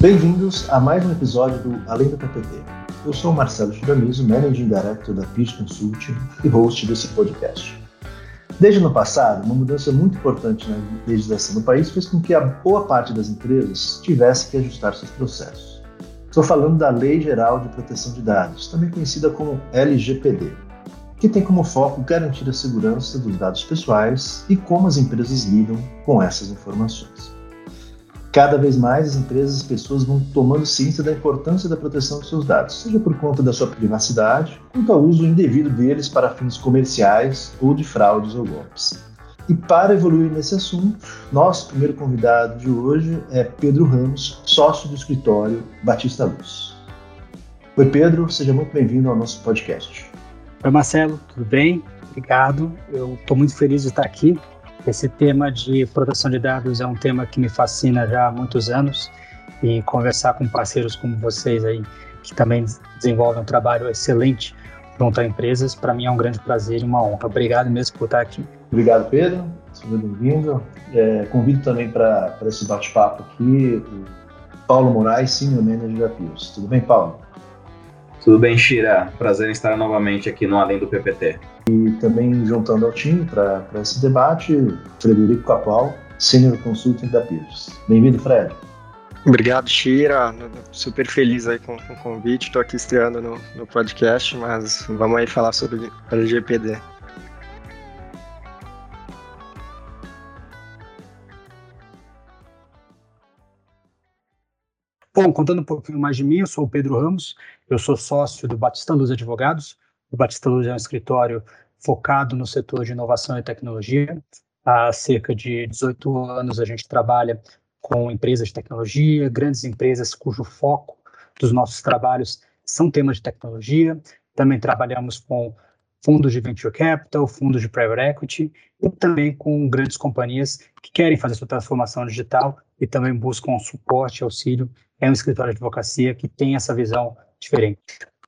Bem-vindos a mais um episódio do Além do PPT. Eu sou Marcelo Chiramizo, Managing Director da Pitch Consulting e host desse podcast. Desde o ano passado, uma mudança muito importante na legislação do país fez com que a boa parte das empresas tivesse que ajustar seus processos. Estou falando da Lei Geral de Proteção de Dados, também conhecida como LGPD, que tem como foco garantir a segurança dos dados pessoais e como as empresas lidam com essas informações. Cada vez mais as empresas e pessoas vão tomando ciência da importância da proteção de seus dados, seja por conta da sua privacidade, quanto ao uso indevido deles para fins comerciais ou de fraudes ou golpes. E para evoluir nesse assunto, nosso primeiro convidado de hoje é Pedro Ramos, sócio do escritório Batista Luz. Oi, Pedro, seja muito bem-vindo ao nosso podcast. Oi, Marcelo, tudo bem? Obrigado. Eu estou muito feliz de estar aqui esse tema de proteção de dados é um tema que me fascina já há muitos anos e conversar com parceiros como vocês aí, que também desenvolvem um trabalho excelente junto a empresas, para mim é um grande prazer e uma honra. Obrigado mesmo por estar aqui. Obrigado, Pedro. Seja bem-vindo. É, convido também para esse bate-papo aqui o Paulo Moraes, Senior Manager da Pios. Tudo bem, Paulo? Tudo bem, Shira? Prazer em estar novamente aqui no Além do PPT. E também juntando ao time para esse debate, Frederico Capal, Senior Consulting da Pires. Bem-vindo, Fred. Obrigado, Shira. Super feliz aí com, com o convite. Estou aqui estreando no, no podcast, mas vamos aí falar sobre LGPD. Bom, contando um pouquinho mais de mim, eu sou o Pedro Ramos, eu sou sócio do Batista Luz Advogados. O Batista Luz é um escritório focado no setor de inovação e tecnologia. Há cerca de 18 anos a gente trabalha com empresas de tecnologia, grandes empresas cujo foco dos nossos trabalhos são temas de tecnologia. Também trabalhamos com fundos de venture capital, fundos de private equity e também com grandes companhias que querem fazer sua transformação digital e também buscam suporte e auxílio é um escritório de advocacia que tem essa visão diferente.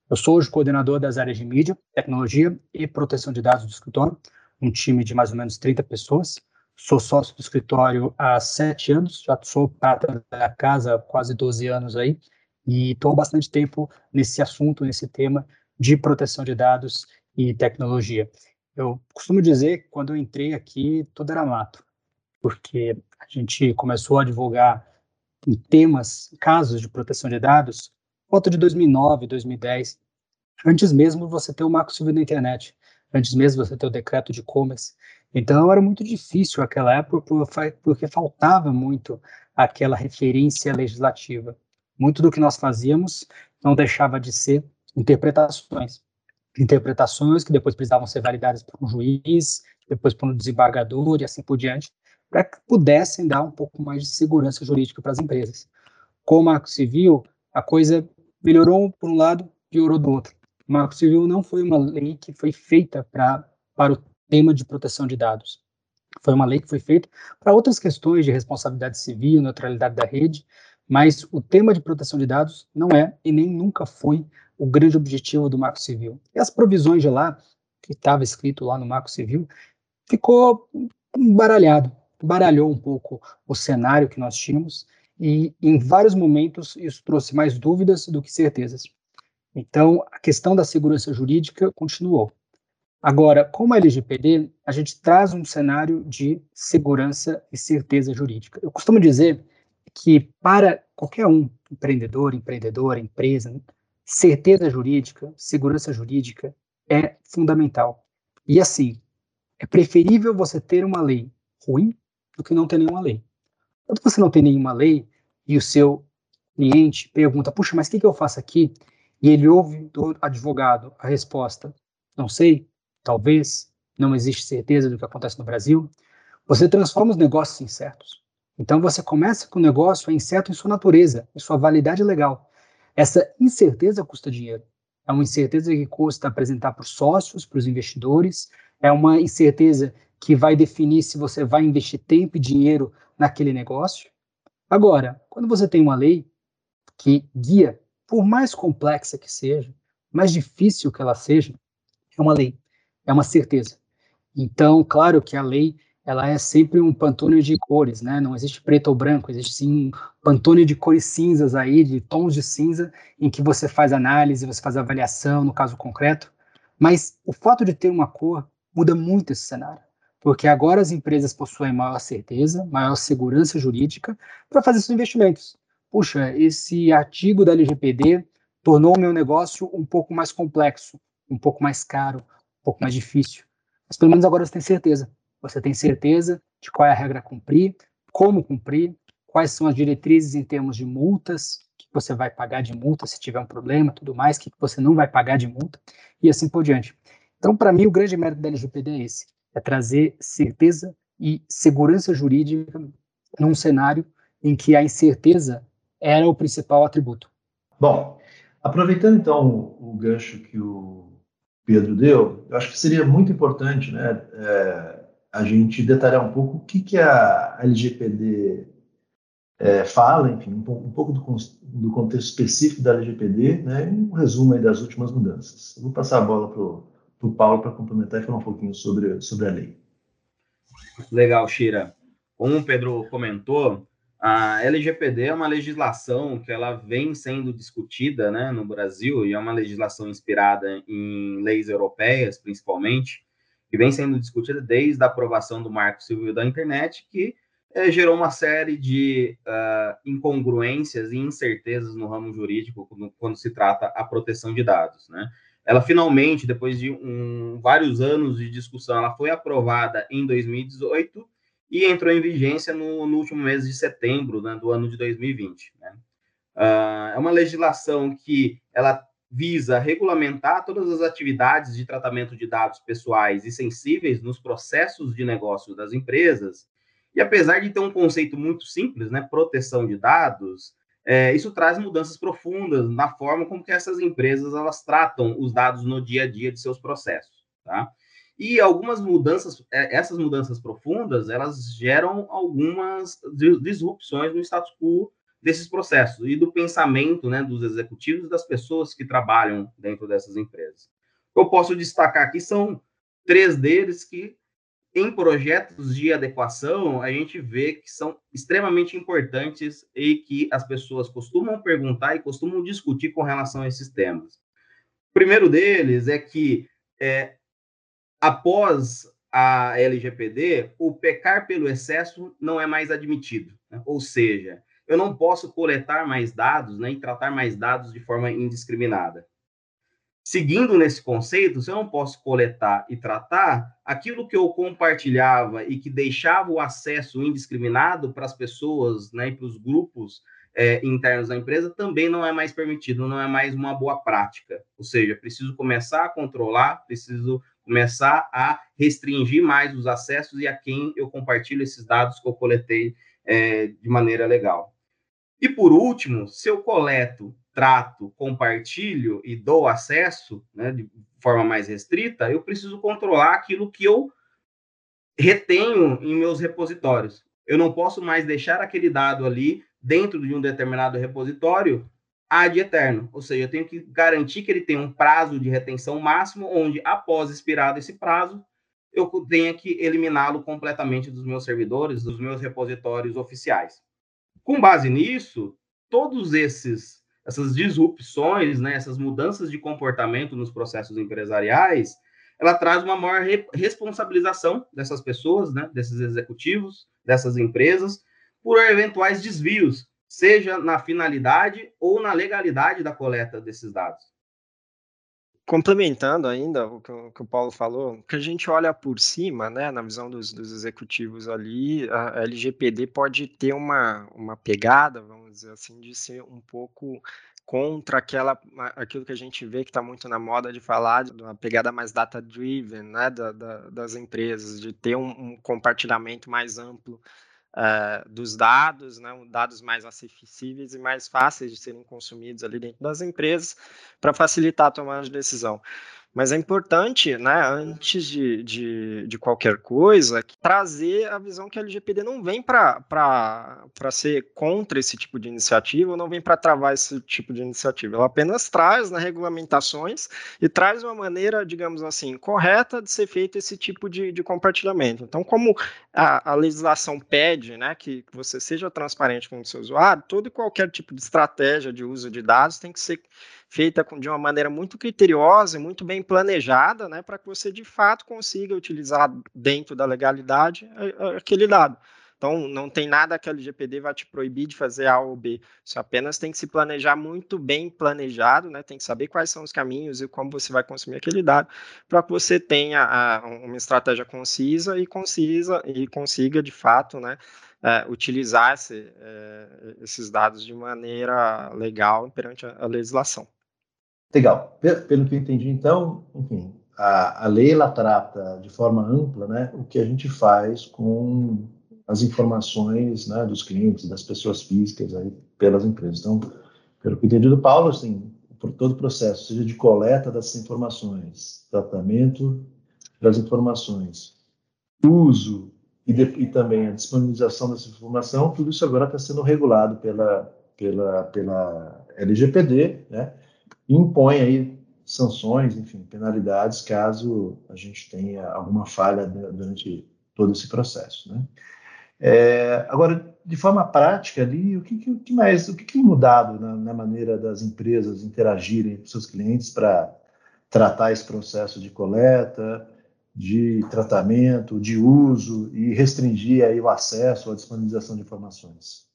Eu sou hoje coordenador das áreas de mídia, tecnologia e proteção de dados do escritório, um time de mais ou menos 30 pessoas. Sou sócio do escritório há sete anos, já sou prata da casa há quase 12 anos aí, e estou bastante tempo nesse assunto, nesse tema de proteção de dados e tecnologia. Eu costumo dizer que quando eu entrei aqui, tudo era mato, porque a gente começou a divulgar em temas, casos de proteção de dados, volta de 2009, 2010, antes mesmo você ter o marco civil da internet, antes mesmo você ter o decreto de e-commerce. Então era muito difícil aquela época porque faltava muito aquela referência legislativa. Muito do que nós fazíamos não deixava de ser interpretações. Interpretações que depois precisavam ser validadas por um juiz, depois por um desembargador e assim por diante para que pudessem dar um pouco mais de segurança jurídica para as empresas. Com o Marco Civil, a coisa melhorou por um lado, piorou do outro. O Marco Civil não foi uma lei que foi feita pra, para o tema de proteção de dados. Foi uma lei que foi feita para outras questões de responsabilidade civil, neutralidade da rede, mas o tema de proteção de dados não é e nem nunca foi o grande objetivo do Marco Civil. E as provisões de lá, que estava escrito lá no Marco Civil, ficou embaralhado baralhou um pouco o cenário que nós tínhamos e em vários momentos isso trouxe mais dúvidas do que certezas. Então, a questão da segurança jurídica continuou. Agora, com a LGPD, a gente traz um cenário de segurança e certeza jurídica. Eu costumo dizer que para qualquer um, empreendedor, empreendedora, empresa, certeza jurídica, segurança jurídica é fundamental. E assim, é preferível você ter uma lei ruim do que não ter nenhuma lei. Quando você não tem nenhuma lei e o seu cliente pergunta, puxa, mas o que, que eu faço aqui? E ele ouve do advogado a resposta, não sei, talvez, não existe certeza do que acontece no Brasil, você transforma os negócios em certos. Então você começa com o negócio é incerto em sua natureza, em sua validade legal. Essa incerteza custa dinheiro. É uma incerteza que custa apresentar para os sócios, para os investidores, é uma incerteza que vai definir se você vai investir tempo e dinheiro naquele negócio. Agora, quando você tem uma lei que guia, por mais complexa que seja, mais difícil que ela seja, é uma lei, é uma certeza. Então, claro que a lei ela é sempre um pantone de cores, né? Não existe preto ou branco, existe sim um pantone de cores cinzas aí, de tons de cinza, em que você faz análise, você faz avaliação, no caso concreto. Mas o fato de ter uma cor muda muito esse cenário, porque agora as empresas possuem maior certeza, maior segurança jurídica para fazer seus investimentos. Puxa, esse artigo da LGPD tornou o meu negócio um pouco mais complexo, um pouco mais caro, um pouco mais difícil. Mas pelo menos agora você tem certeza você tem certeza de qual é a regra a cumprir, como cumprir, quais são as diretrizes em termos de multas, que você vai pagar de multa se tiver um problema, tudo mais, que você não vai pagar de multa, e assim por diante. Então, para mim, o grande mérito da LGPD é esse, é trazer certeza e segurança jurídica num cenário em que a incerteza era o principal atributo. Bom, aproveitando então o, gancho que o Pedro deu, eu acho que seria muito importante, né, é, a gente detalhar um pouco o que, que a LGPD é, fala, enfim, um, pouco, um pouco do, do, contexto específico da LGPD, né, um resumo das últimas mudanças. Vou passar a bola para o Paulo para complementar e falar um pouquinho sobre, sobre a lei. Legal, Shira. Como o Pedro comentou, a LGPD é uma legislação que ela vem sendo discutida né, no Brasil e é uma legislação inspirada em leis europeias, principalmente, que vem sendo discutida desde a aprovação do Marco Civil da Internet, que é, gerou uma série de uh, incongruências e incertezas no ramo jurídico quando, quando, se trata a proteção de dados, né? Ela finalmente, depois de um, vários anos de discussão, ela foi aprovada em 2018 e entrou em vigência no, no último mês de setembro né, do ano de 2020. Né? Uh, é uma legislação que ela visa regulamentar todas as atividades de tratamento de dados pessoais e sensíveis nos processos de negócio das empresas. E apesar de ter um conceito muito simples, né, proteção de dados, é, isso traz mudanças profundas na forma como que essas empresas elas tratam os dados no dia a dia de seus processos, tá? E algumas mudanças, é, essas mudanças profundas, elas geram algumas disrupções no status quo desses processos e do pensamento né, dos executivos e das pessoas que trabalham dentro dessas empresas. Eu posso destacar aqui são três deles que, em projetos de adequação, a gente vê que são extremamente importantes e que as pessoas costumam perguntar e costumam discutir com relação a esses temas. O primeiro deles é que, é, após a LGPD, o pecar pelo excesso não é mais admitido. Né? Ou seja, eu não posso coletar mais dados né, e tratar mais dados de forma indiscriminada. Seguindo nesse conceito, se eu não posso coletar e tratar, aquilo que eu compartilhava e que deixava o acesso indiscriminado para as pessoas né, e para os grupos é, internos da empresa também não é mais permitido, não é mais uma boa prática. Ou seja, preciso começar a controlar, preciso começar a restringir mais os acessos e a quem eu compartilho esses dados que eu coletei é, de maneira legal. E por último, se eu coleto, trato, compartilho e dou acesso né, de forma mais restrita, eu preciso controlar aquilo que eu retenho em meus repositórios. Eu não posso mais deixar aquele dado ali dentro de um determinado repositório ad eterno, ou seja, eu tenho que garantir que ele tem um prazo de retenção máximo, onde após expirado esse prazo, eu tenha que eliminá-lo completamente dos meus servidores, dos meus repositórios oficiais. Com base nisso, todos esses essas disrupções, né, essas mudanças de comportamento nos processos empresariais, ela traz uma maior re responsabilização dessas pessoas, né, desses executivos, dessas empresas, por eventuais desvios, seja na finalidade ou na legalidade da coleta desses dados. Complementando ainda o que, o que, o Paulo falou, que a gente olha por cima, né, na visão dos, dos, executivos ali, a LGPD pode ter uma, uma pegada, vamos dizer assim, de ser um pouco contra aquela, aquilo que a gente vê que está muito na moda de falar, de uma pegada mais data-driven, né, da, da, das empresas, de ter um, um compartilhamento mais amplo uh, dos dados, né, dados mais acessíveis e mais fáceis de serem consumidos ali dentro das empresas, para facilitar a tomada de decisão. Mas é importante, né, antes de, de, de qualquer coisa, trazer a visão que a LGPD não vem para ser contra esse tipo de iniciativa, ou não vem para travar esse tipo de iniciativa. Ela apenas traz né, regulamentações e traz uma maneira, digamos assim, correta de ser feito esse tipo de, de compartilhamento. Então, como a, a legislação pede né, que você seja transparente com o seu usuário, todo e qualquer tipo de estratégia de uso de dados tem que ser feita de uma maneira muito criteriosa e muito bem planejada, né, para que você de fato consiga utilizar dentro da legalidade aquele dado. Então, não tem nada que a LGPD vai te proibir de fazer A ou B. Você apenas tem que se planejar muito bem planejado, né? Tem que saber quais são os caminhos e como você vai consumir aquele dado, para que você tenha a, uma estratégia concisa e concisa e consiga, de fato, né? É, utilizar esse, é, esses dados de maneira legal perante a, a legislação. Legal. Pelo que eu entendi, então, enfim, a, a lei ela trata de forma ampla, né, o que a gente faz com as informações, né, dos clientes, das pessoas físicas aí pelas empresas. Então, pelo que eu entendi do Paulo, assim, por todo o processo, seja de coleta dessas informações, tratamento das informações, uso e, de, e também a disponibilização dessa informação, tudo isso agora está sendo regulado pela, pela, pela LGPD, né? Impõe aí sanções, enfim, penalidades caso a gente tenha alguma falha durante todo esse processo, né? É, agora, de forma prática ali, o que, que mais, o que, que mudado na, na, maneira das empresas interagirem com seus clientes para tratar esse processo de coleta, de tratamento, de uso e restringir aí o acesso, a disponibilização de informações?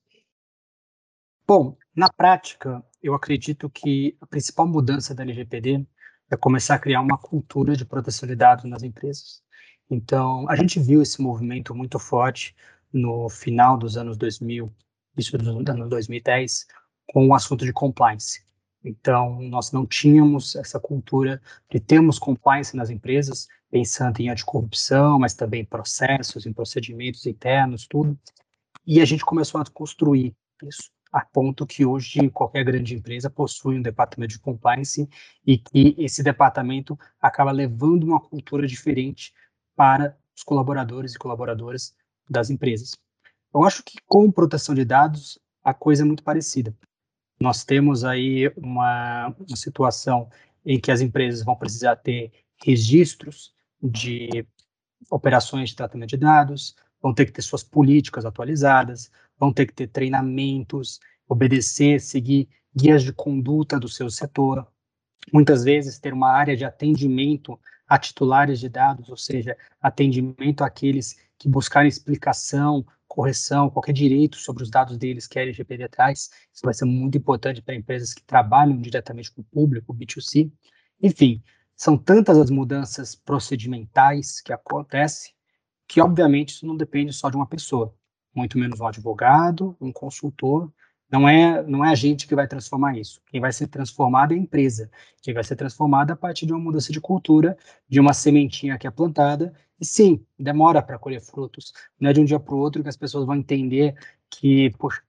Bom, na prática, eu acredito que a principal mudança da LGPD é começar a criar uma cultura de proteção de dados nas empresas. Então, a gente viu esse movimento muito forte no final dos anos 2000, isso dos anos 2010, com o assunto de compliance. Então, nós não tínhamos essa cultura de termos compliance nas empresas, pensando em anticorrupção, mas também em processos, em procedimentos internos, tudo. E a gente começou a construir isso a ponto que hoje qualquer grande empresa possui um departamento de compliance e que esse departamento acaba levando uma cultura diferente para os colaboradores e colaboradoras das empresas. Eu acho que com proteção de dados a coisa é muito parecida. Nós temos aí uma, uma situação em que as empresas vão precisar ter registros de operações de tratamento de dados, vão ter que ter suas políticas atualizadas, vão ter que ter treinamentos, obedecer, seguir guias de conduta do seu setor, muitas vezes ter uma área de atendimento a titulares de dados, ou seja, atendimento àqueles que buscarem explicação, correção, qualquer direito sobre os dados deles que a LGPD traz. Isso vai ser muito importante para empresas que trabalham diretamente com o público, B2C. Enfim, são tantas as mudanças procedimentais que acontecem que, obviamente, isso não depende só de uma pessoa muito menos um advogado, um consultor. Não é, não é a gente que vai transformar isso. Quem vai ser transformado é a empresa. Quem vai ser transformada a partir de uma mudança de cultura, de uma sementinha que é plantada. E sim, demora para colher frutos. Não é de um dia para o outro que as pessoas vão entender que, poxa,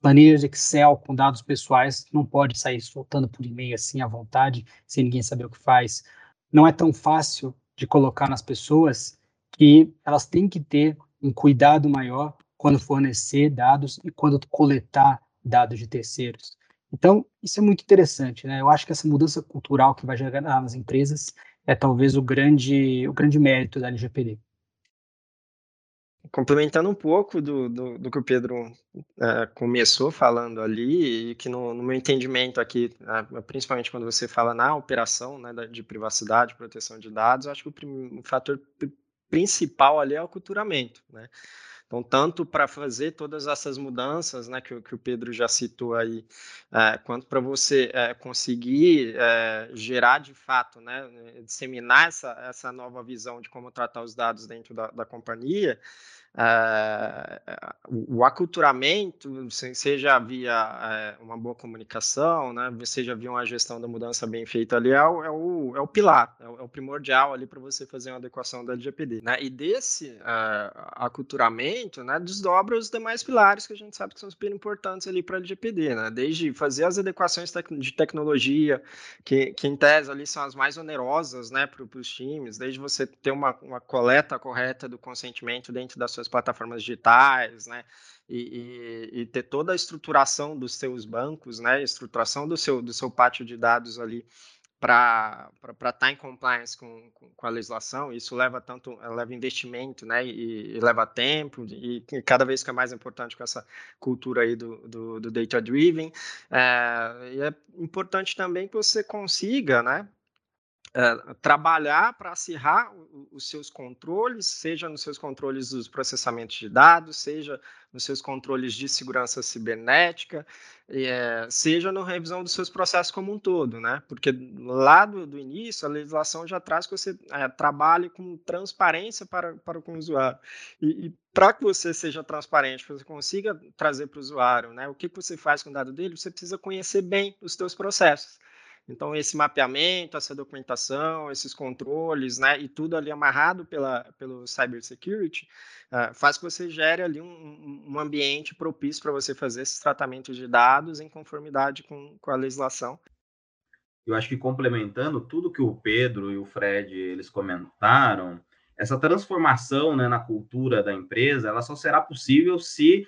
planilhas de Excel com dados pessoais não pode sair soltando por e-mail assim à vontade, sem ninguém saber o que faz. Não é tão fácil de colocar nas pessoas que elas têm que ter um cuidado maior quando fornecer dados e quando coletar dados de terceiros. Então, isso é muito interessante, né? Eu acho que essa mudança cultural que vai gerar nas empresas é talvez o grande, o grande mérito da LGPD. Complementando um pouco do, do, do que o Pedro é, começou falando ali, e que no, no meu entendimento aqui, principalmente quando você fala na operação né, de privacidade, proteção de dados, eu acho que o, o fator principal ali é o culturamento, né? Então, tanto para fazer todas essas mudanças, né, que, que o Pedro já citou aí, é, quanto para você é, conseguir é, gerar de fato, né, disseminar essa, essa nova visão de como tratar os dados dentro da, da companhia, é, o aculturamento, seja via é, uma boa comunicação, né, seja via uma gestão da mudança bem feita ali, é o, é o, é o pilar, é o, é o, primordial ali para você fazer uma adequação da LGPD. Né? E desse é, aculturamento, né, desdobra os demais pilares que a gente sabe que são super importantes ali para a LGPD, né? desde fazer as adequações de tecnologia, que, que em tese ali são as mais onerosas né, para os times, desde você ter uma, uma coleta correta do consentimento dentro das suas plataformas digitais, né? E, e, e, ter toda a estruturação dos seus bancos, né? Estruturação do seu, do seu pátio de dados ali para estar tá em compliance com, com, com, a legislação. Isso leva tanto leva investimento, né? E, e, leva tempo e, cada vez que é mais importante com essa cultura aí do, do, do data driven. É, e é importante também que você consiga, né? É, trabalhar para acirrar os seus controles, seja nos seus controles dos processamentos de dados, seja nos seus controles de segurança cibernética, é, seja na revisão dos seus processos como um todo, né? Porque lá do, do início a legislação já traz que você é, trabalhe com transparência para, para o usuário. E, e para que você seja transparente, que você consiga trazer para o usuário, né? O que, que você faz com o dado dele, você precisa conhecer bem os seus processos. Então, esse mapeamento, essa documentação, esses controles, né, e tudo ali amarrado pela, pelo cybersecurity, uh, faz que você gere ali um, um ambiente propício para você fazer esses tratamentos de dados em conformidade com, com a legislação. Eu acho que complementando tudo que o Pedro e o Fred eles comentaram, essa transformação né, na cultura da empresa, ela só será possível se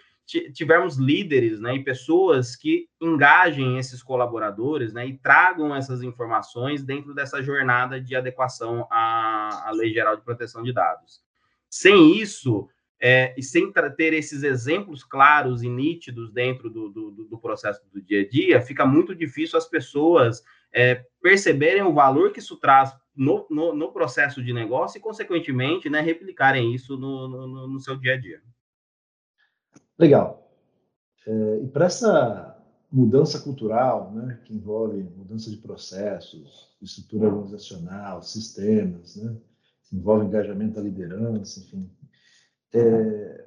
tivermos líderes né, e pessoas que engajem esses colaboradores né, e tragam essas informações dentro dessa jornada de adequação à, à Lei Geral de Proteção de Dados. Sem isso, é, e sem ter esses exemplos claros e nítidos dentro do, do, do, processo do dia a dia, fica muito difícil as pessoas é, perceberem o valor que isso traz no, no, no, processo de negócio e, consequentemente, né, replicarem isso no, no, no seu dia a dia. Legal. É, e para essa mudança cultural, né, que envolve mudança de processos, estrutura organizacional, sistemas, né, envolve engajamento da liderança, enfim. É,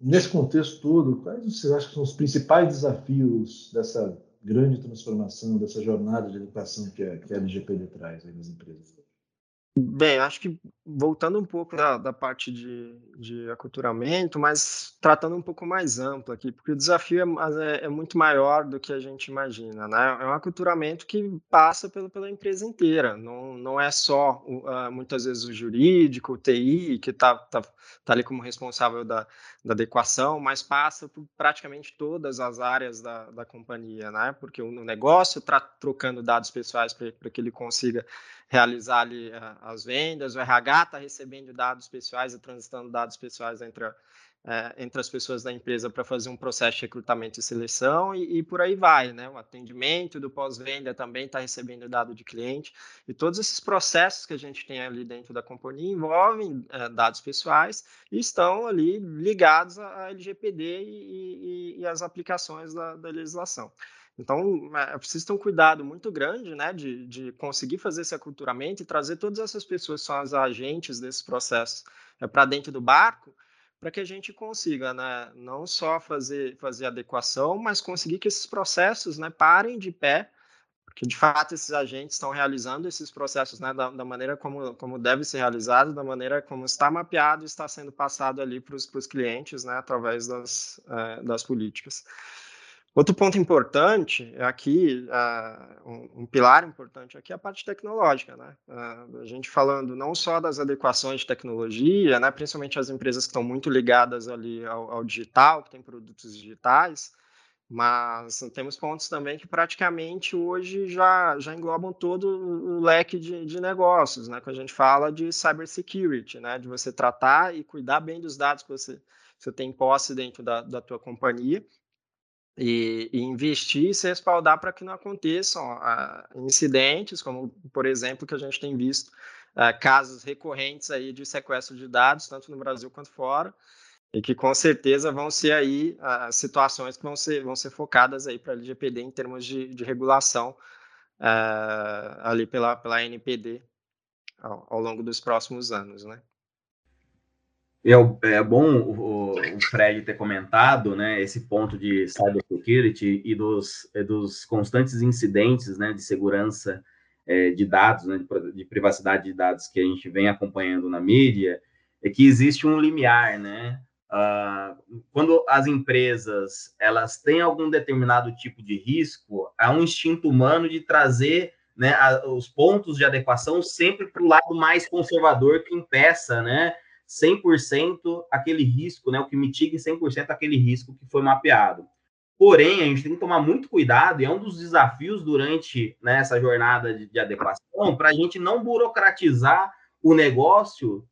nesse contexto todo, quais você acha que são os principais desafios dessa grande transformação, dessa jornada de educação que a, que a LGPD traz aí nas empresas? Bem, acho que voltando um pouco da, da parte de, de aculturamento, mas tratando um pouco mais amplo aqui, porque o desafio é, é, é muito maior do que a gente imagina, né? É um aculturamento que passa pelo, pela empresa inteira, não, não é só uh, muitas vezes o jurídico, o TI, que está tá, tá ali como responsável da, da adequação, mas passa por praticamente todas as áreas da, da companhia, né? Porque o negócio está trocando dados pessoais para que ele consiga realizar ali uh, as vendas, o RH está recebendo dados pessoais e transitando dados pessoais entre, a, é, entre as pessoas da empresa para fazer um processo de recrutamento e seleção e, e por aí vai, né? O atendimento do pós-venda também está recebendo dado de cliente e todos esses processos que a gente tem ali dentro da companhia envolvem é, dados pessoais e estão ali ligados à LGPD e, e, e às aplicações da, da legislação. Então, é preciso ter um cuidado muito grande, né, de, de conseguir fazer esse aculturamento e trazer todas essas pessoas que são as agentes desse processo é, para dentro do barco, para que a gente consiga, né, não só fazer, fazer adequação, mas conseguir que esses processos, né, parem de pé, porque de fato esses agentes estão realizando esses processos, né, da, da maneira como, como deve ser realizado, da maneira como está mapeado e está sendo passado ali para os clientes, né, através das, é, das políticas. Outro ponto importante aqui, uh, um, um, pilar importante aqui é a parte tecnológica, né? Uh, a gente falando não só das adequações de tecnologia, né? Principalmente as empresas que estão muito ligadas ali ao, ao digital, que têm produtos digitais, mas temos pontos também que praticamente hoje já, já englobam todo o leque de, de negócios, né? Quando a gente fala de cybersecurity, né? De você tratar e cuidar bem dos dados que você, você tem posse dentro da, da tua companhia e, e, investir e se respaldar para que não aconteçam uh, incidentes, como, por exemplo, que a gente tem visto uh, casos recorrentes aí de sequestro de dados, tanto no Brasil quanto fora, e que com certeza vão ser aí uh, situações que vão ser, vão ser focadas aí para a LGPD em termos de, de regulação ali pela, pela NPD ao, ao longo dos próximos anos, né? É, é bom o, Fred ter comentado, né, esse ponto de cybersecurity e dos, dos constantes incidentes, né, de segurança é, de dados, né, de, de, privacidade de dados que a gente vem acompanhando na mídia, é que existe um limiar, né, uh, quando as empresas, elas têm algum determinado tipo de risco, há um instinto humano de trazer né, a, os pontos de adequação sempre para o lado mais conservador que impeça, né, 100% aquele risco, né, o que mitigue 100% aquele risco que foi mapeado. Porém, a gente tem que tomar muito cuidado, e é um dos desafios durante né, essa jornada de, de adequação, para a gente não burocratizar o negócio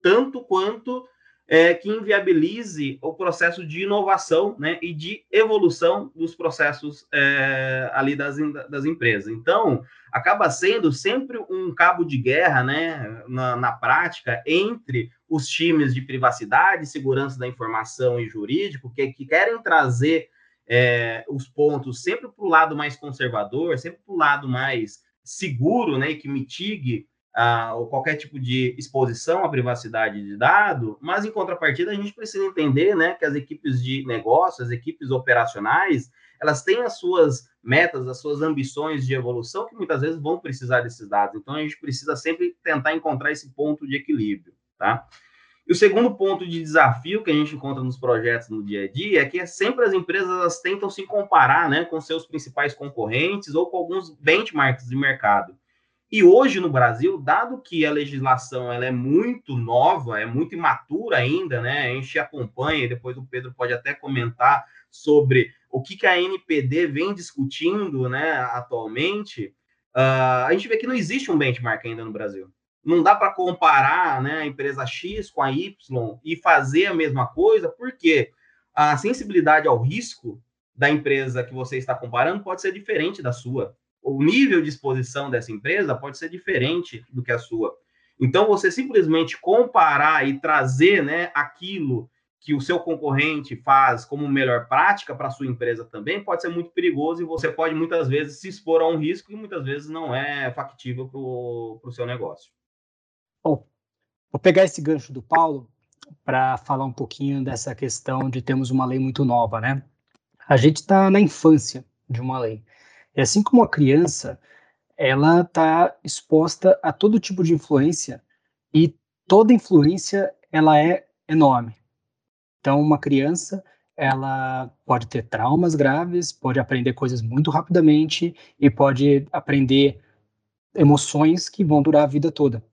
tanto quanto é, que inviabilize o processo de inovação né, e de evolução dos processos é, ali das, das empresas. Então, acaba sendo sempre um cabo de guerra né, na, na prática entre os times de privacidade, segurança da informação e jurídico, que, que querem trazer é, os pontos sempre para o lado mais conservador, sempre para o lado mais seguro, né, que mitigue ah, ou qualquer tipo de exposição à privacidade de dado, mas em contrapartida a gente precisa entender, né, que as equipes de negócio, as equipes operacionais, elas têm as suas metas, as suas ambições de evolução que muitas vezes vão precisar desses dados. Então a gente precisa sempre tentar encontrar esse ponto de equilíbrio, tá? E o segundo ponto de desafio que a gente encontra nos projetos no dia a dia é que sempre as empresas elas tentam se comparar, né, com seus principais concorrentes ou com alguns benchmarks de mercado. E hoje no Brasil, dado que a legislação ela é muito nova, é muito imatura ainda, né? A gente acompanha, e depois o Pedro pode até comentar sobre o que, que a NPD vem discutindo, né, atualmente. Uh, a gente vê que não existe um benchmark ainda no Brasil. Não dá para comparar, né, a empresa X com a Y e fazer a mesma coisa, porque a sensibilidade ao risco da empresa que você está comparando pode ser diferente da sua o nível de exposição dessa empresa pode ser diferente do que a sua. Então, você simplesmente comparar e trazer né, aquilo que o seu concorrente faz como melhor prática para a sua empresa também pode ser muito perigoso e você pode muitas vezes se expor a um risco que muitas vezes não é factível para o seu negócio. Bom, vou pegar esse gancho do Paulo para falar um pouquinho dessa questão de termos uma lei muito nova, né? A gente está na infância de uma lei. E assim como a criança, ela está exposta a todo tipo de influência e toda influência ela é enorme. Então, uma criança ela pode ter traumas graves, pode aprender coisas muito rapidamente e pode aprender emoções que vão durar a vida toda.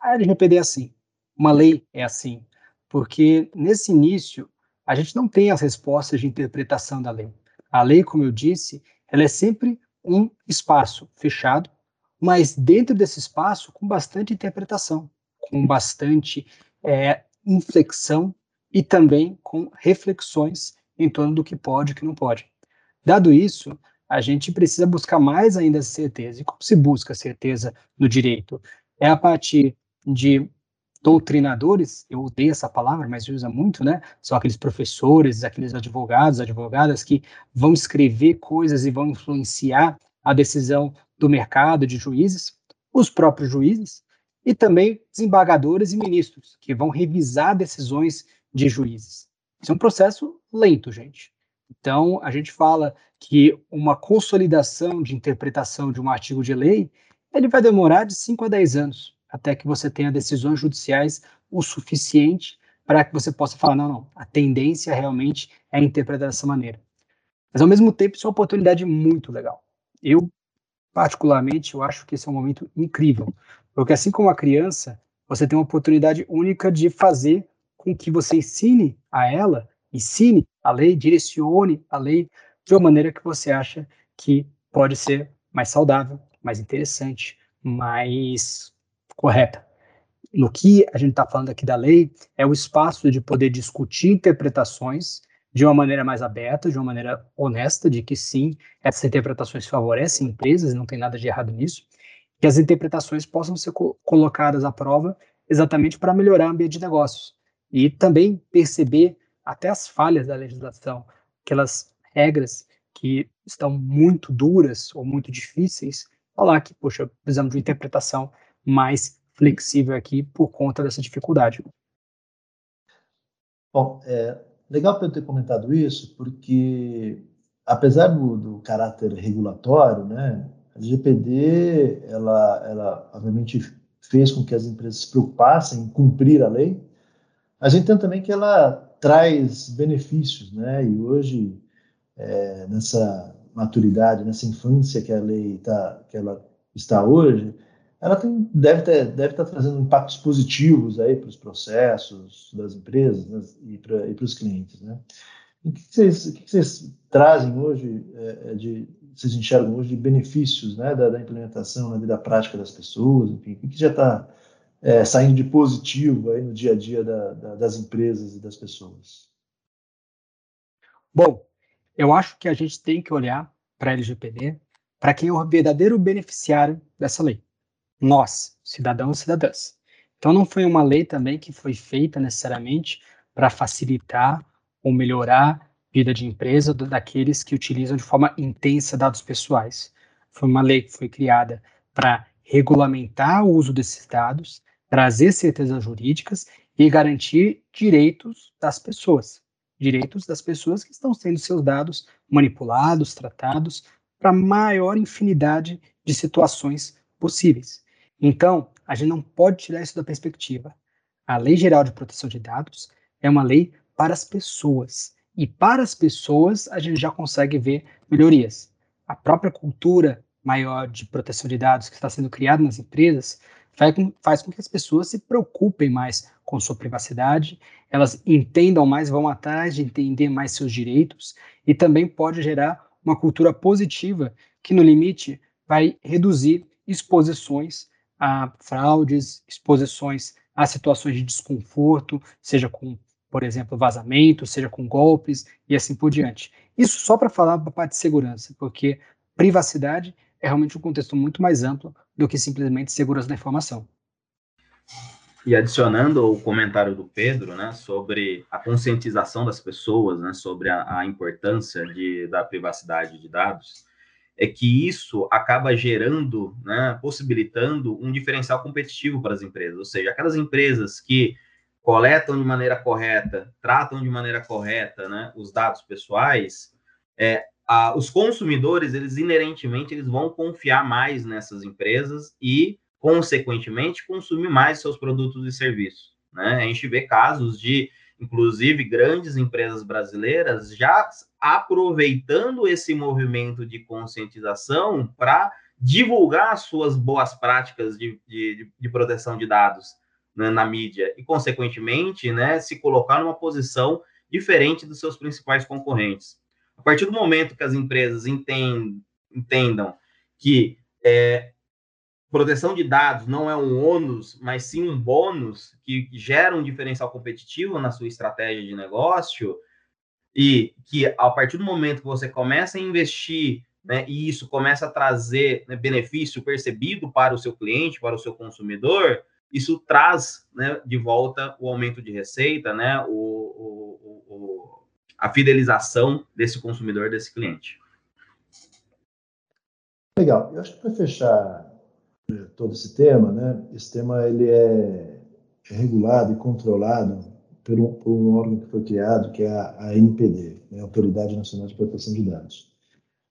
A LGPD é assim, uma lei é assim, porque nesse início a gente não tem as respostas de interpretação da lei. A lei, como eu disse, ela é sempre um espaço fechado, mas dentro desse espaço com bastante interpretação, com bastante é, inflexão e também com reflexões em torno do que pode e que não pode. Dado isso, a gente precisa buscar mais ainda certeza. E como se busca certeza no direito? É a partir de doutrinadores, eu odeio essa palavra, mas usa muito, né? São aqueles professores, aqueles advogados, advogadas que vão escrever coisas e vão influenciar a decisão do mercado de juízes, os próprios juízes, e também desembargadores e ministros, que vão revisar decisões de juízes. Isso é um processo lento, gente. Então, a gente fala que uma consolidação de interpretação de um artigo de lei, ele vai demorar de 5 a 10 anos até que você tenha decisões judiciais o suficiente para que você possa falar, não, não, a tendência realmente é interpretar dessa maneira. Mas, ao mesmo tempo, isso é uma oportunidade muito legal. Eu, particularmente, eu acho que esse é um momento incrível, porque assim como a criança, você tem uma oportunidade única de fazer com que você ensine a ela, ensine a lei, direcione a lei de uma maneira que você acha que pode ser mais saudável, mais interessante, mais correta. No que a gente está falando aqui da lei, é o espaço de poder discutir interpretações de uma maneira mais aberta, de uma maneira honesta, de que sim, essas interpretações favorecem empresas, não tem nada de errado nisso, que as interpretações possam ser co colocadas à prova exatamente para melhorar o ambiente de negócios. E também perceber até as falhas da legislação, aquelas regras que estão muito duras ou muito difíceis, falar que, poxa, precisamos de uma interpretação mais flexível aqui por conta dessa dificuldade. Bom, é legal eu ter comentado isso, porque apesar do, do caráter regulatório, né, a LGPD, ela, ela obviamente fez com que as empresas se preocupassem em cumprir a lei, gente entende também que ela traz benefícios, né? E hoje, é, nessa maturidade, nessa infância que a lei tá, que ela está hoje, ela tem, deve, deve estar trazendo impactos positivos aí para os processos das empresas né, e para os clientes, né? O que vocês, que vocês trazem hoje, é, é, de, vocês enxergam hoje de benefícios né, da, da, implementação na vida prática das pessoas, enfim, o que já está é, saindo de positivo aí no dia a dia da, da, das empresas e das pessoas? Bom, eu acho que a gente tem que olhar para a LGPD para quem é o verdadeiro beneficiário dessa lei. Nós, cidadãos e cidadãs. Então, não foi uma lei também que foi feita necessariamente para facilitar ou melhorar a vida de empresa daqueles que utilizam de forma intensa dados pessoais. Foi uma lei que foi criada para regulamentar o uso desses dados, trazer certezas jurídicas e garantir direitos das pessoas. Direitos das pessoas que estão tendo seus dados manipulados, tratados, para maior infinidade de situações possíveis. Então, a gente não pode tirar isso da perspectiva. A Lei Geral de Proteção de Dados é uma lei para as pessoas. E para as pessoas, a gente já consegue ver melhorias. A própria cultura maior de proteção de dados que está sendo criada nas empresas faz com, que as pessoas se preocupem mais com sua privacidade, elas entendam mais, vão atrás de entender mais seus direitos e também pode gerar uma cultura positiva que, no limite, vai reduzir exposições a fraudes, exposições a situações de desconforto, seja com por exemplo, vazamento, seja com golpes e assim por diante. Isso só para falar da parte de segurança, porque privacidade é realmente um contexto muito mais amplo do que simplesmente segurança da informação. E adicionando o comentário do Pedro, né, sobre a conscientização das pessoas, né, sobre a, a importância de, da privacidade de dados, é que isso acaba gerando, né, possibilitando um diferencial competitivo para as empresas, ou seja, aquelas empresas que coletam de maneira correta, tratam de maneira correta né, os dados pessoais, é, a, os consumidores, eles inerentemente, eles vão confiar mais nessas empresas e, consequentemente, consumir mais seus produtos e serviços. Né? A gente vê casos de, inclusive, grandes empresas brasileiras já aproveitando esse movimento de conscientização para divulgar suas boas práticas de, de, de proteção de dados né, na mídia e, consequentemente, né, se colocar numa posição diferente dos seus principais concorrentes. A partir do momento que as empresas entendam que é, proteção de dados não é um ônus, mas sim um bônus que gera um diferencial competitivo na sua estratégia de negócio, e que a partir do momento que você começa a investir né, e isso começa a trazer né, benefício percebido para o seu cliente, para o seu consumidor, isso traz né, de volta o aumento de receita, né, o, o, o, a fidelização desse consumidor, desse cliente. Legal. Eu acho que para fechar todo esse tema, né, esse tema ele é, é regulado e controlado por um, por um, órgão que foi criado, que é a, a NPD, né, Autoridade Nacional de Proteção de Dados.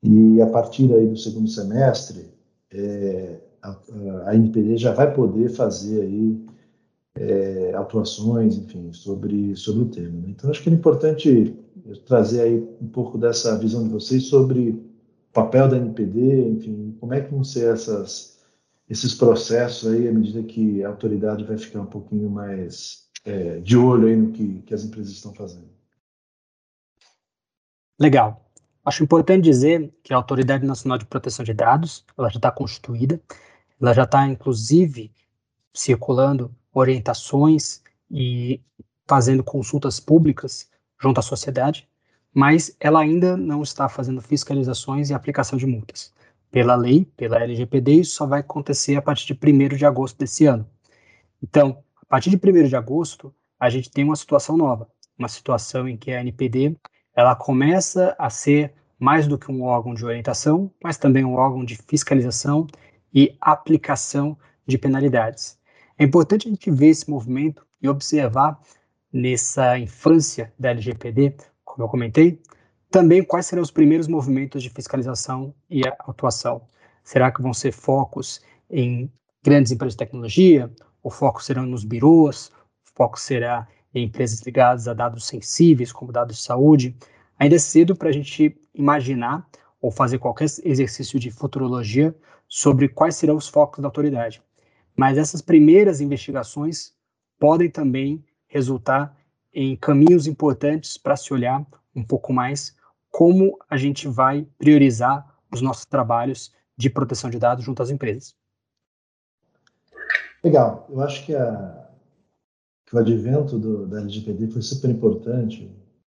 E a partir aí do segundo semestre, é, a, a NPD já vai poder fazer aí é, atuações, enfim, sobre, sobre o tema. Né? Então, acho que é importante trazer aí um pouco dessa visão de vocês sobre o papel da NPD, enfim, como é que vão ser essas, esses processos aí à medida que a autoridade vai ficar um pouquinho mais é, de olho aí no que, que as empresas estão fazendo. Legal. Acho importante dizer que a Autoridade Nacional de Proteção de Dados, ela já está constituída, ela já está, inclusive, circulando orientações e fazendo consultas públicas junto à sociedade, mas ela ainda não está fazendo fiscalizações e aplicação de multas. Pela lei, pela LGPD, isso só vai acontecer a partir de 1 de agosto desse ano. Então, a partir de 1 de agosto, a gente tem uma situação nova, uma situação em que a NPD ela começa a ser mais do que um órgão de orientação, mas também um órgão de fiscalização e aplicação de penalidades. É importante a gente ver esse movimento e observar nessa infância da LGPD, como eu comentei, também quais serão os primeiros movimentos de fiscalização e atuação. Será que vão ser focos em grandes empresas de tecnologia? O foco será nos birôs? O foco será em empresas ligadas a dados sensíveis, como dados de saúde? Ainda é cedo para a gente imaginar ou fazer qualquer exercício de futurologia sobre quais serão os focos da autoridade. Mas essas primeiras investigações podem também resultar em caminhos importantes para se olhar um pouco mais como a gente vai priorizar os nossos trabalhos de proteção de dados junto às empresas. Legal. Eu acho que, a, que o advento do, da LGPD foi super importante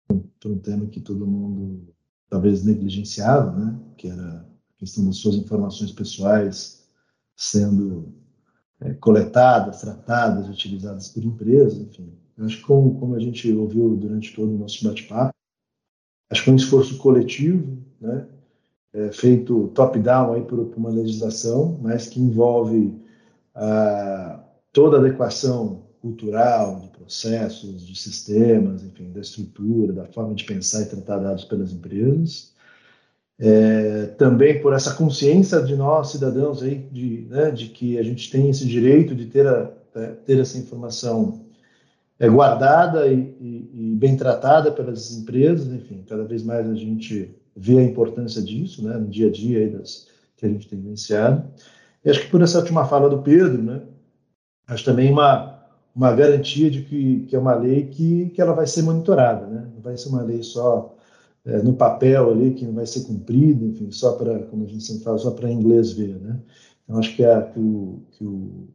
para um tema que todo mundo talvez negligenciava, né? que era a questão das suas informações pessoais sendo é, coletadas, tratadas, utilizadas por empresas, enfim. Eu acho que como, como a gente ouviu durante todo o nosso bate-papo, acho que é um esforço coletivo, né? É, feito top-down aí por, por, uma legislação, mas que envolve ah, toda a adequação cultural, de processos, de sistemas, enfim, da estrutura, da forma de pensar e tratar dados pelas empresas. É, também por essa consciência de nós, cidadãos, aí, de, né, de que a gente tem esse direito de ter, a, é, ter essa informação é, guardada e, e, e, bem tratada pelas empresas, enfim, cada vez mais a gente vê a importância disso, né, no dia a dia das, que a gente tem vivenciado. E acho que por essa última fala do Pedro, né, acho também uma, uma garantia de que, que é uma lei que, que ela vai ser monitorada, né, não vai ser uma lei só é, no papel ali que não vai ser cumprida, enfim, só para, como a gente sempre fala, só para inglês ver, né. Então, acho que, é, que, o, que o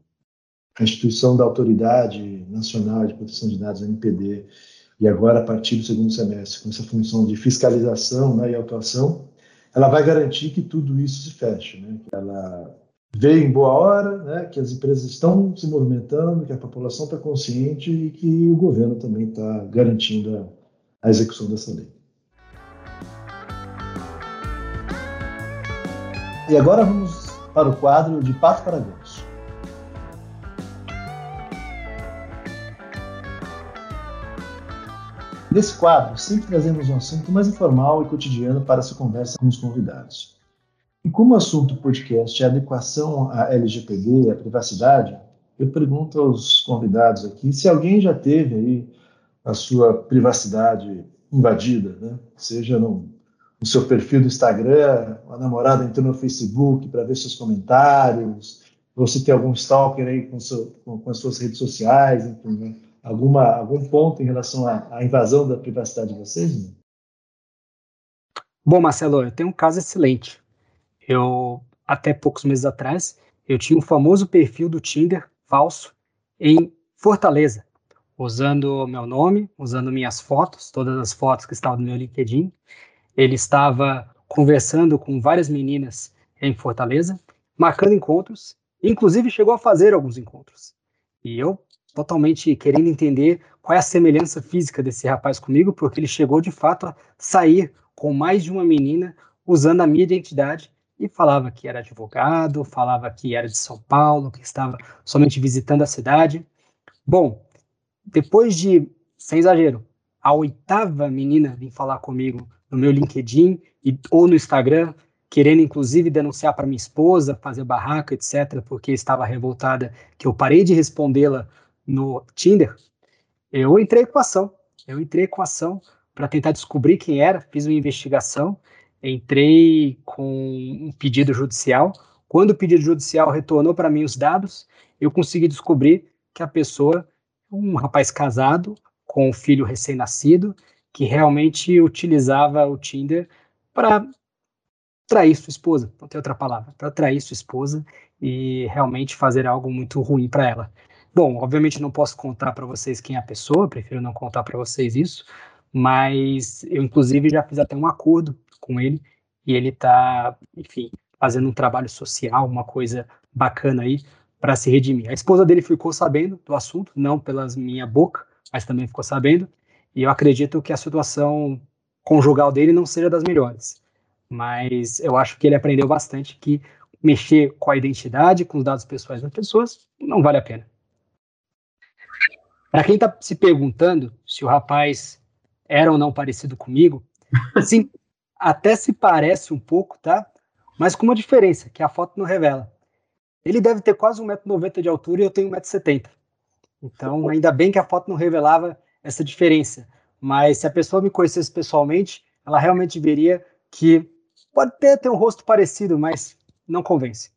a instituição da Autoridade Nacional de Proteção de Dados, NPD, e agora a partir do segundo semestre, com essa função de fiscalização né, e atuação, ela vai garantir que tudo isso se feche, né, que ela veio em boa hora, né, que as empresas estão se movimentando, que a população está consciente e que o governo também está garantindo a, a execução dessa lei. E agora vamos para o quadro de Pato para Nesse quadro, sempre trazemos um assunto mais informal e cotidiano para essa conversa com os convidados. E como o assunto do podcast é adequação à LGPD e à privacidade, eu pergunto aos convidados aqui se alguém já teve aí a sua privacidade invadida, né? seja no, no seu perfil do Instagram, a namorada entrou no Facebook para ver seus comentários, você tem algum stalker aí com, seu, com, com as suas redes sociais, enfim, né? Alguma, algum ponto em relação à, à invasão da privacidade de vocês? Bom, Marcelo, eu tenho um caso excelente. Eu, até poucos meses atrás, eu tinha um famoso perfil do Tinder falso em Fortaleza, usando meu nome, usando minhas fotos, todas as fotos que estavam no meu LinkedIn. Ele estava conversando com várias meninas em Fortaleza, marcando encontros, inclusive chegou a fazer alguns encontros. E eu totalmente querendo entender qual é a semelhança física desse rapaz comigo, porque ele chegou de fato a sair com mais de uma menina usando a minha identidade e falava que era advogado, falava que era de São Paulo, que estava somente visitando a cidade. Bom, depois de, sem exagero, a oitava menina vir falar comigo no meu LinkedIn e, ou no Instagram, querendo inclusive denunciar para minha esposa, fazer barraca, etc., porque estava revoltada que eu parei de respondê-la no Tinder, eu entrei com ação. Eu entrei com ação para tentar descobrir quem era, fiz uma investigação, entrei com um pedido judicial. Quando o pedido judicial retornou para mim os dados, eu consegui descobrir que a pessoa um rapaz casado com um filho recém-nascido que realmente utilizava o Tinder para trair sua esposa, não tem outra palavra, para trair sua esposa e realmente fazer algo muito ruim para ela. Bom, obviamente não posso contar para vocês quem é a pessoa, prefiro não contar para vocês isso, mas eu inclusive já fiz até um acordo com ele e ele está, enfim, fazendo um trabalho social, uma coisa bacana aí para se redimir. A esposa dele ficou sabendo do assunto, não pelas minha boca, mas também ficou sabendo, e eu acredito que a situação conjugal dele não seja das melhores. Mas eu acho que ele aprendeu bastante que mexer com a identidade, com os dados pessoais das pessoas, não vale a pena. Para quem está se perguntando se o rapaz era ou não parecido comigo, sim, até se parece um pouco, tá? Mas com uma diferença, que a foto não revela. Ele deve ter quase 1,90m de altura e eu tenho 1,70m. Então, ainda bem que a foto não revelava essa diferença. Mas se a pessoa me conhecesse pessoalmente, ela realmente veria que pode até ter um rosto parecido, mas não convence.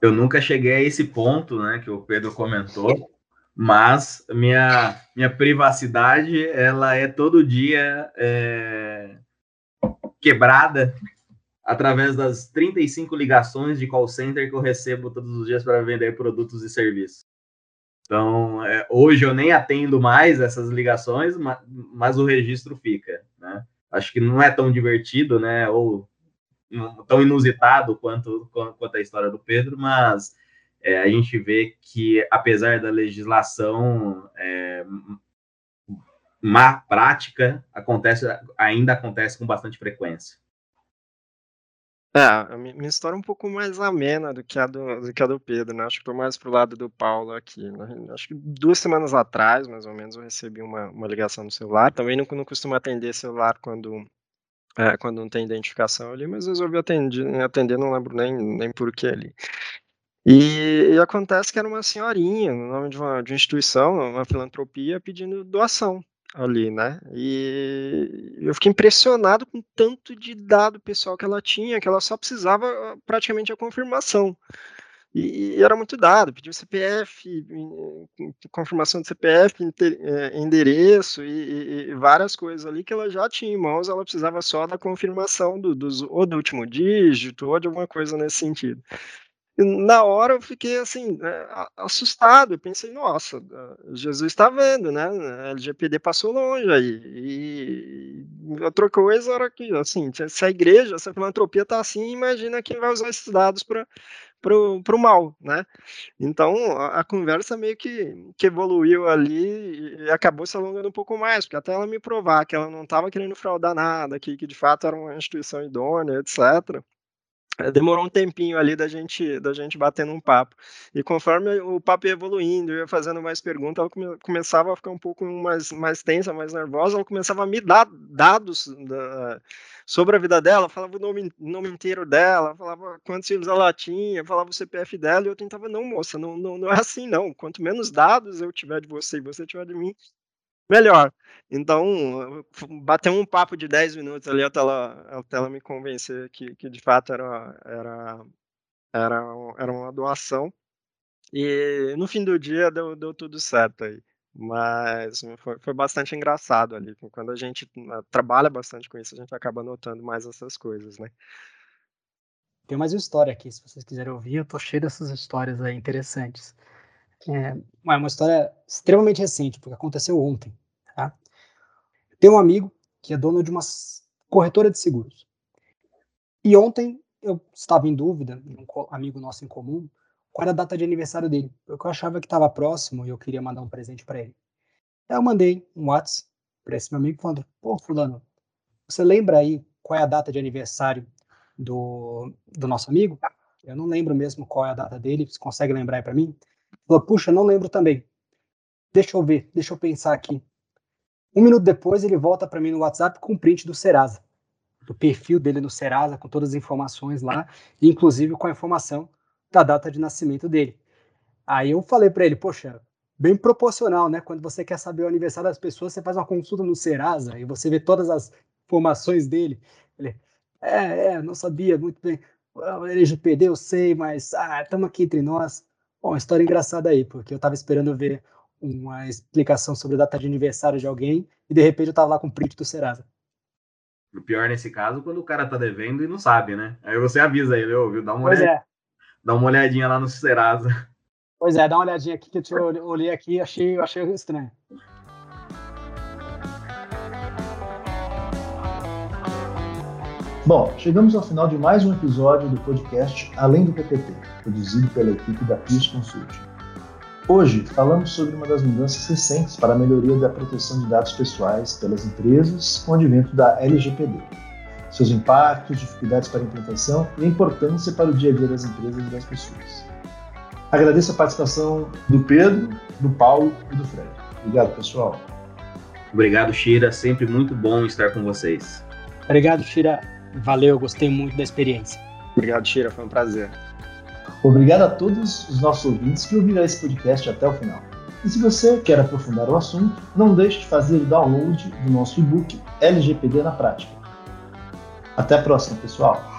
Eu nunca cheguei a esse ponto, né, que o Pedro comentou, mas minha, minha privacidade, ela é todo dia é, quebrada através das 35 ligações de call center que eu recebo todos os dias para vender produtos e serviços. Então, é, hoje eu nem atendo mais essas ligações, mas, mas, o registro fica, né? Acho que não é tão divertido, né? Ou tão inusitado quanto, quanto a história do Pedro, mas é, a gente vê que, apesar da legislação é, má prática, acontece, ainda acontece com bastante frequência. É, minha história é um pouco mais amena do que a do, do que a do Pedro, né? Acho que foi mais pro lado do Paulo aqui. Né? Acho que duas semanas atrás, mais ou menos, eu recebi uma, uma ligação no celular. Também não, não costumo atender celular quando, é, quando não tem identificação ali, mas resolvi atender, atender não lembro nem, nem por que ali. E, e, acontece que era uma senhorinha, no nome de uma, de uma instituição, uma filantropia, pedindo doação ali, né? E eu fiquei impressionado com tanto de dado pessoal que ela tinha, que ela só precisava ah, praticamente a confirmação. E, e era muito dado, pediu CPF, confirmação de CPF, é, endereço e, e, várias coisas ali que ela já tinha em mãos, ela precisava só da confirmação do, do, ou do último dígito ou de alguma coisa nesse sentido na hora eu fiquei assim, né, assustado. Eu pensei, nossa, Jesus está vendo, né? A LGPD passou longe aí. E outra coisa era que, assim, se a igreja, se a filantropia está assim, imagina quem vai usar esses dados para para o mal, né? Então a, a, conversa meio que, que evoluiu ali e acabou se alongando um pouco mais, porque até ela me provar que ela não estava querendo fraudar nada, que, que de fato era uma instituição idônea, etc. É, demorou um tempinho ali da gente da gente batendo um papo. E conforme o papo ia evoluindo ia fazendo mais perguntas ela come, começava a ficar um pouco mais mais tensa mais nervosa ela começava a me dar dados da, sobre a vida dela falava o nome, nome inteiro dela falava quantos filhos ela tinha falava o CPF dela e eu tentava não moça não, não, não é assim não. Quanto menos dados eu tiver de você e você tiver de mim melhor. Então, bateu um papo de 10 minutos ali até ela, até ela me convencer que, que de fato era, era, era, era uma doação. E no fim do dia deu, deu tudo certo aí. Mas foi, foi bastante engraçado ali. Quando a gente ah, trabalha bastante com isso, a gente acaba notando mais essas coisas, né? Tem mais uma história aqui, se vocês quiserem ouvir, eu tô cheio dessas histórias aí interessantes. É, é uma história extremamente recente, porque aconteceu ontem. Tenho um amigo que é dono de uma corretora de seguros. E ontem eu estava em dúvida, um amigo nosso em comum, qual era a data de aniversário dele, porque eu achava que estava próximo e eu queria mandar um presente para ele. Aí eu mandei um WhatsApp para esse meu amigo falando: pô, Fulano, você lembra aí qual é a data de aniversário do, do nosso amigo? Eu não lembro mesmo qual é a data dele, você consegue lembrar aí para mim? Falou, puxa, não lembro também. Deixa eu ver, deixa eu pensar aqui. Um minuto depois, ele volta para mim no WhatsApp com um print do Serasa, do perfil dele no Serasa, com todas as informações lá, inclusive com a informação da data de nascimento dele. Aí eu falei para ele, poxa, bem proporcional, né? Quando você quer saber o aniversário das pessoas, você faz uma consulta no Serasa e você vê todas as informações dele. Ele, é, é, não sabia muito bem. LGPD eu sei, mas ah, estamos aqui entre nós. Bom, história engraçada aí, porque eu estava esperando ver uma explicação sobre a data de aniversário de alguém e de repente eu estava lá com o print do Serasa. O pior nesse caso, quando o cara tá devendo e não sabe, né? Aí você avisa ele, ouviu? Dá uma, olhadinha, é. dá uma olhadinha lá no Serasa. Pois é, dá uma olhadinha aqui que eu olhei aqui e achei, achei estranho. Bom, chegamos ao final de mais um episódio do podcast Além do PPT, produzido pela equipe da Pearce Consulting. Hoje falamos sobre uma das mudanças recentes para a melhoria da proteção de dados pessoais pelas empresas com o advento da LGPD, seus impactos, dificuldades para a implementação e a importância para o dia a dia das empresas e das pessoas. Agradeço a participação do Pedro, do Paulo e do Fred. Obrigado, pessoal. Obrigado, Shira. Sempre muito bom estar com vocês. Obrigado, Shira. Valeu, gostei muito da experiência. Obrigado, Shira. Foi um prazer. Obrigado a todos os nossos ouvintes que ouviram esse podcast até o final. E se você quer aprofundar o assunto, não deixe de fazer o download do nosso e-book LGPD na Prática. Até a próxima, pessoal!